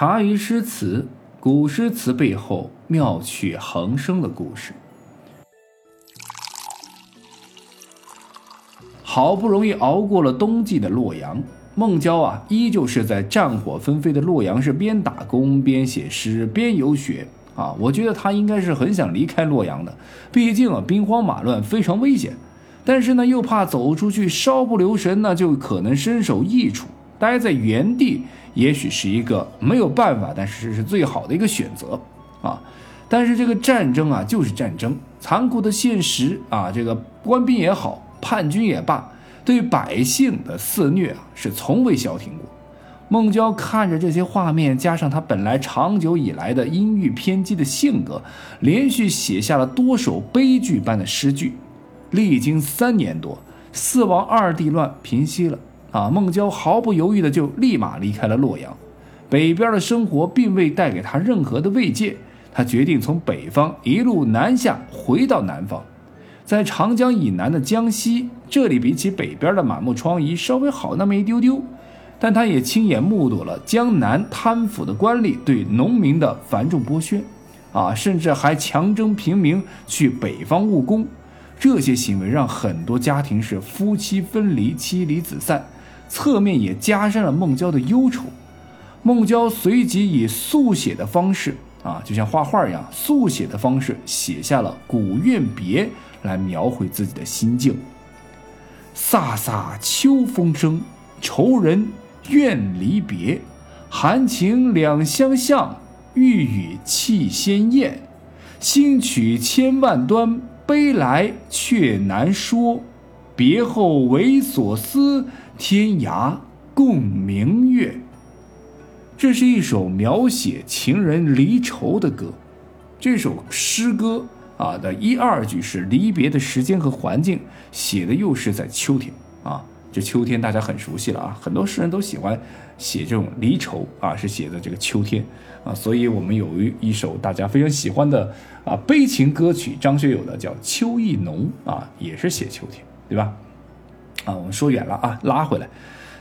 茶余诗词，古诗词背后妙趣横生的故事。好不容易熬过了冬季的洛阳，孟郊啊，依旧是在战火纷飞的洛阳市边打工边写诗边游学啊。我觉得他应该是很想离开洛阳的，毕竟啊，兵荒马乱非常危险。但是呢，又怕走出去稍不留神呢，就可能身首异处。待在原地，也许是一个没有办法，但是这是最好的一个选择啊。但是这个战争啊，就是战争，残酷的现实啊，这个官兵也好，叛军也罢，对百姓的肆虐啊，是从未消停过。孟郊看着这些画面，加上他本来长久以来的阴郁偏激的性格，连续写下了多首悲剧般的诗句。历经三年多，四王二帝乱平息了。啊，孟郊毫不犹豫的就立马离开了洛阳，北边的生活并未带给他任何的慰藉，他决定从北方一路南下回到南方，在长江以南的江西，这里比起北边的满目疮痍稍微好那么一丢丢，但他也亲眼目睹了江南贪腐的官吏对农民的繁重剥削，啊，甚至还强征平民去北方务工，这些行为让很多家庭是夫妻分离，妻离子散。侧面也加深了孟郊的忧愁。孟郊随即以速写的方式啊，就像画画一样，速写的方式写下了《古怨别》，来描绘自己的心境。飒飒秋风生，愁人怨离别。含情两相向，欲语气先咽。兴曲千万端，悲来却难说。别后为所思。天涯共明月，这是一首描写情人离愁的歌。这首诗歌啊的一二句是离别的时间和环境，写的又是在秋天啊。这秋天大家很熟悉了啊，很多诗人都喜欢写这种离愁啊，是写的这个秋天啊。所以我们有一一首大家非常喜欢的啊悲情歌曲，张学友的叫《秋意浓》啊，也是写秋天，对吧？啊，我们说远了啊，拉回来。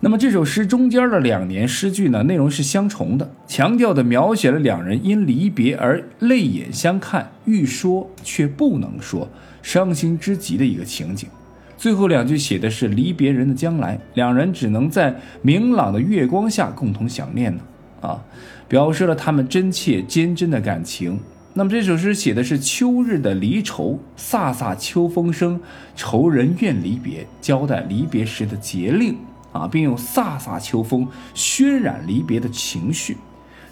那么这首诗中间的两年诗句呢，内容是相重的，强调的描写了两人因离别而泪眼相看，欲说却不能说，伤心之极的一个情景。最后两句写的是离别人的将来，两人只能在明朗的月光下共同想念呢。啊，表示了他们真切坚贞的感情。那么这首诗写的是秋日的离愁，飒飒秋风生，愁人怨离别，交代离别时的节令啊，并用飒飒秋风渲染离别的情绪。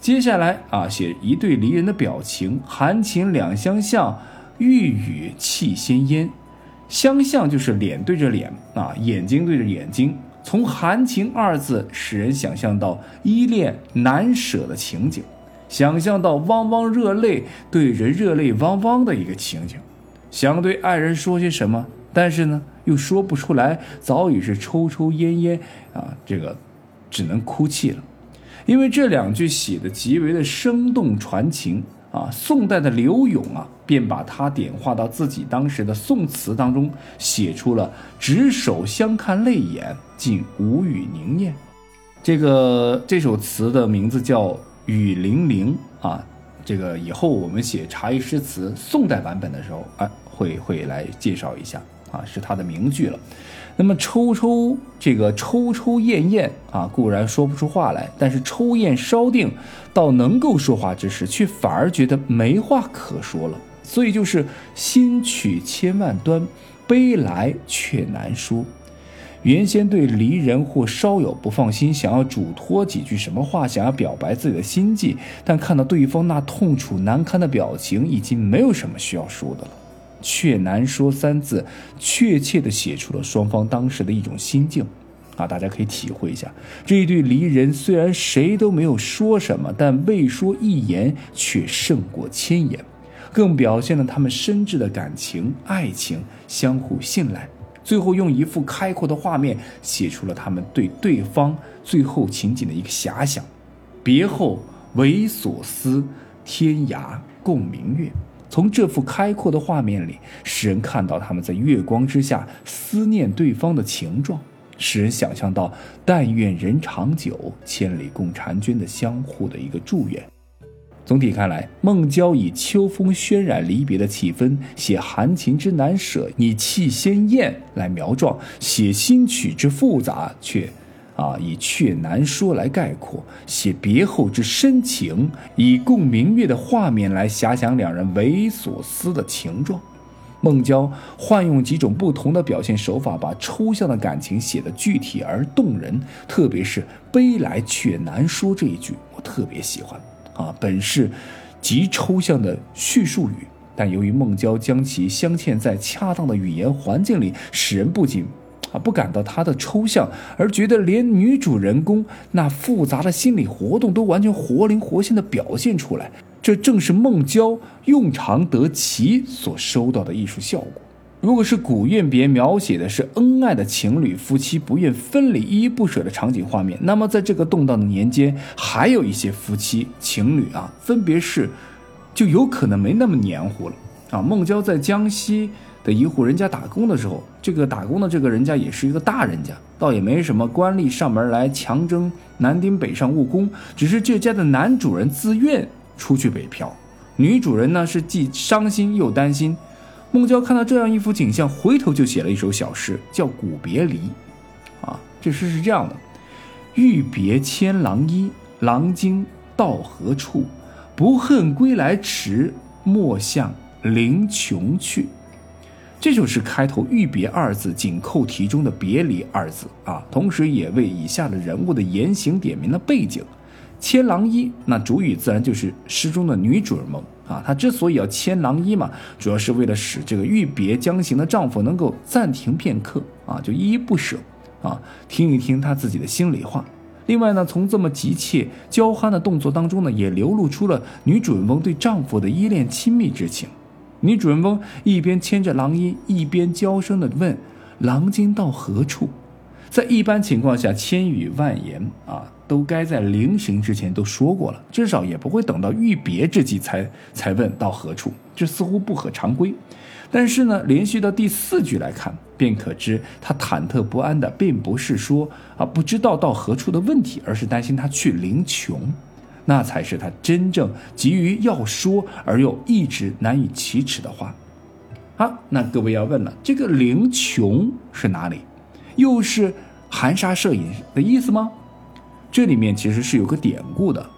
接下来啊，写一对离人的表情，含情两相向，欲语气先咽。相向就是脸对着脸啊，眼睛对着眼睛。从含情二字，使人想象到依恋难舍的情景。想象到汪汪热泪，对人热泪汪汪的一个情景，想对爱人说些什么，但是呢又说不出来，早已是抽抽烟烟啊，这个只能哭泣了。因为这两句写的极为的生动传情啊，宋代的刘永啊，便把它点化到自己当时的宋词当中，写出了“执手相看泪眼，竟无语凝咽”。这个这首词的名字叫。雨霖铃啊，这个以后我们写茶艺诗词宋代版本的时候，哎，会会来介绍一下啊，是他的名句了。那么抽抽这个抽抽咽咽啊，固然说不出话来，但是抽咽稍定，到能够说话之时，却反而觉得没话可说了。所以就是心曲千万端，悲来却难说。原先对离人或稍有不放心，想要嘱托几句什么话，想要表白自己的心迹，但看到对方那痛楚难堪的表情，已经没有什么需要说的了。却难说三字，确切地写出了双方当时的一种心境。啊，大家可以体会一下，这一对离人虽然谁都没有说什么，但未说一言却胜过千言，更表现了他们深挚的感情、爱情，相互信赖。最后用一幅开阔的画面写出了他们对对方最后情景的一个遐想。别后为所思，天涯共明月。从这幅开阔的画面里，使人看到他们在月光之下思念对方的情状。使人想象到“但愿人长久，千里共婵娟”的相互的一个祝愿。总体看来，孟郊以秋风渲染离别的气氛，写含情之难舍，以气鲜艳来描状；写新曲之复杂，却啊以却难说来概括；写别后之深情，以共明月的画面来遐想两人为所思的情状。孟郊换用几种不同的表现手法，把抽象的感情写得具体而动人。特别是“悲来却难说”这一句，我特别喜欢。啊，本是极抽象的叙述语，但由于孟郊将其镶嵌在恰当的语言环境里，使人不仅啊不感到它的抽象，而觉得连女主人公那复杂的心理活动都完全活灵活现地表现出来。这正是孟郊用常得其所收到的艺术效果。如果是古怨别描写的是恩爱的情侣夫妻不愿分离依依不舍的场景画面，那么在这个动荡的年间，还有一些夫妻情侣啊，分别是就有可能没那么黏糊了啊。孟郊在江西的一户人家打工的时候，这个打工的这个人家也是一个大人家，倒也没什么官吏上门来强征男丁北上务工，只是这家的男主人自愿出去北漂，女主人呢是既伤心又担心。孟郊看到这样一幅景象，回头就写了一首小诗，叫《古别离》。啊，这诗是这样的：欲别牵郎衣，郎今到何处？不恨归来迟，莫向临邛去。这就是开头“欲别”二字紧扣题中的“别离”二字啊，同时也为以下的人物的言行点明了背景。牵郎衣，那主语自然就是诗中的女主人翁。啊，她之所以要牵郎衣嘛，主要是为了使这个欲别将行的丈夫能够暂停片刻啊，就依依不舍啊，听一听她自己的心里话。另外呢，从这么急切娇憨的动作当中呢，也流露出了女主人翁对丈夫的依恋亲密之情。女主人翁一边牵着郎衣，一边娇声的问：“郎今到何处？”在一般情况下，千语万言啊。都该在临行之前都说过了，至少也不会等到欲别之际才才问到何处，这似乎不合常规。但是呢，连续到第四句来看，便可知他忐忑不安的并不是说啊不知道到何处的问题，而是担心他去临穷，那才是他真正急于要说而又一直难以启齿的话。好，那各位要问了，这个临穷是哪里？又是含沙射影的意思吗？这里面其实是有个典故的，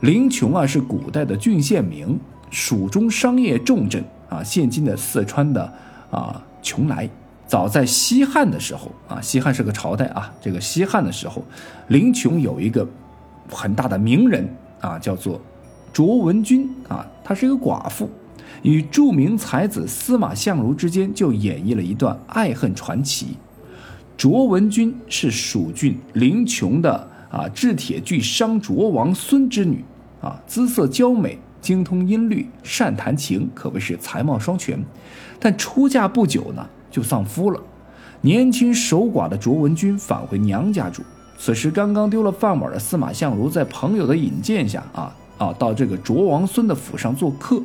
临邛啊是古代的郡县名，蜀中商业重镇啊，现今的四川的啊邛崃。早在西汉的时候啊，西汉是个朝代啊，这个西汉的时候，临邛有一个很大的名人啊，叫做卓文君啊，她是一个寡妇，与著名才子司马相如之间就演绎了一段爱恨传奇。卓文君是蜀郡临邛的。啊，制铁具商卓王孙之女，啊，姿色娇美，精通音律，善弹琴，可谓是才貌双全。但出嫁不久呢，就丧夫了。年轻守寡的卓文君返回娘家住。此时刚刚丢了饭碗的司马相如，在朋友的引荐下，啊啊，到这个卓王孙的府上做客。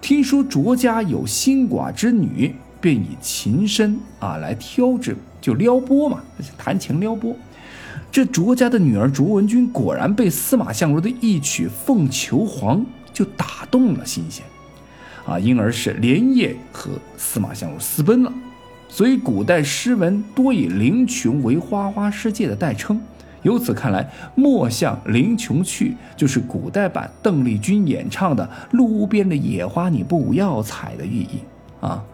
听说卓家有新寡之女，便以琴声啊来挑之，就撩拨嘛，弹琴撩拨。这卓家的女儿卓文君果然被司马相如的一曲《凤求凰》就打动了心弦，啊，因而是连夜和司马相如私奔了。所以古代诗文多以林琼为花花世界的代称。由此看来，“莫向林琼去”就是古代版邓丽君演唱的“路边的野花你不要采”的寓意啊，“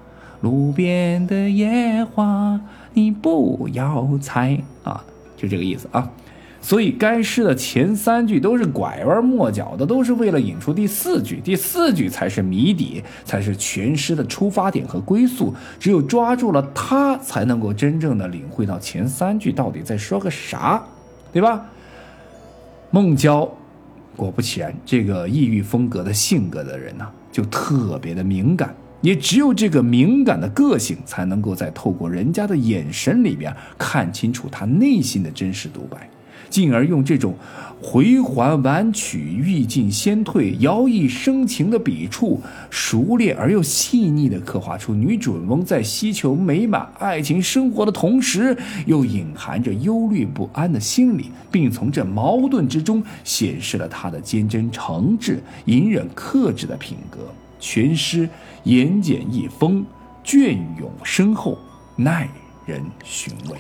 路边的野花你不要采”啊。就这个意思啊，所以该诗的前三句都是拐弯抹角的，都是为了引出第四句，第四句才是谜底，才是全诗的出发点和归宿。只有抓住了它，才能够真正的领会到前三句到底在说个啥，对吧？孟郊，果不其然，这个异域风格的性格的人呢，就特别的敏感。也只有这个敏感的个性，才能够在透过人家的眼神里边看清楚他内心的真实独白。进而用这种回环婉曲、欲进先退、摇曳生情的笔触，熟练而又细腻地刻画出女主人翁在希求美满爱情生活的同时，又隐含着忧虑不安的心理，并从这矛盾之中显示了她的坚贞诚挚、隐忍克制的品格。全诗言简意丰，隽永深厚，耐人寻味。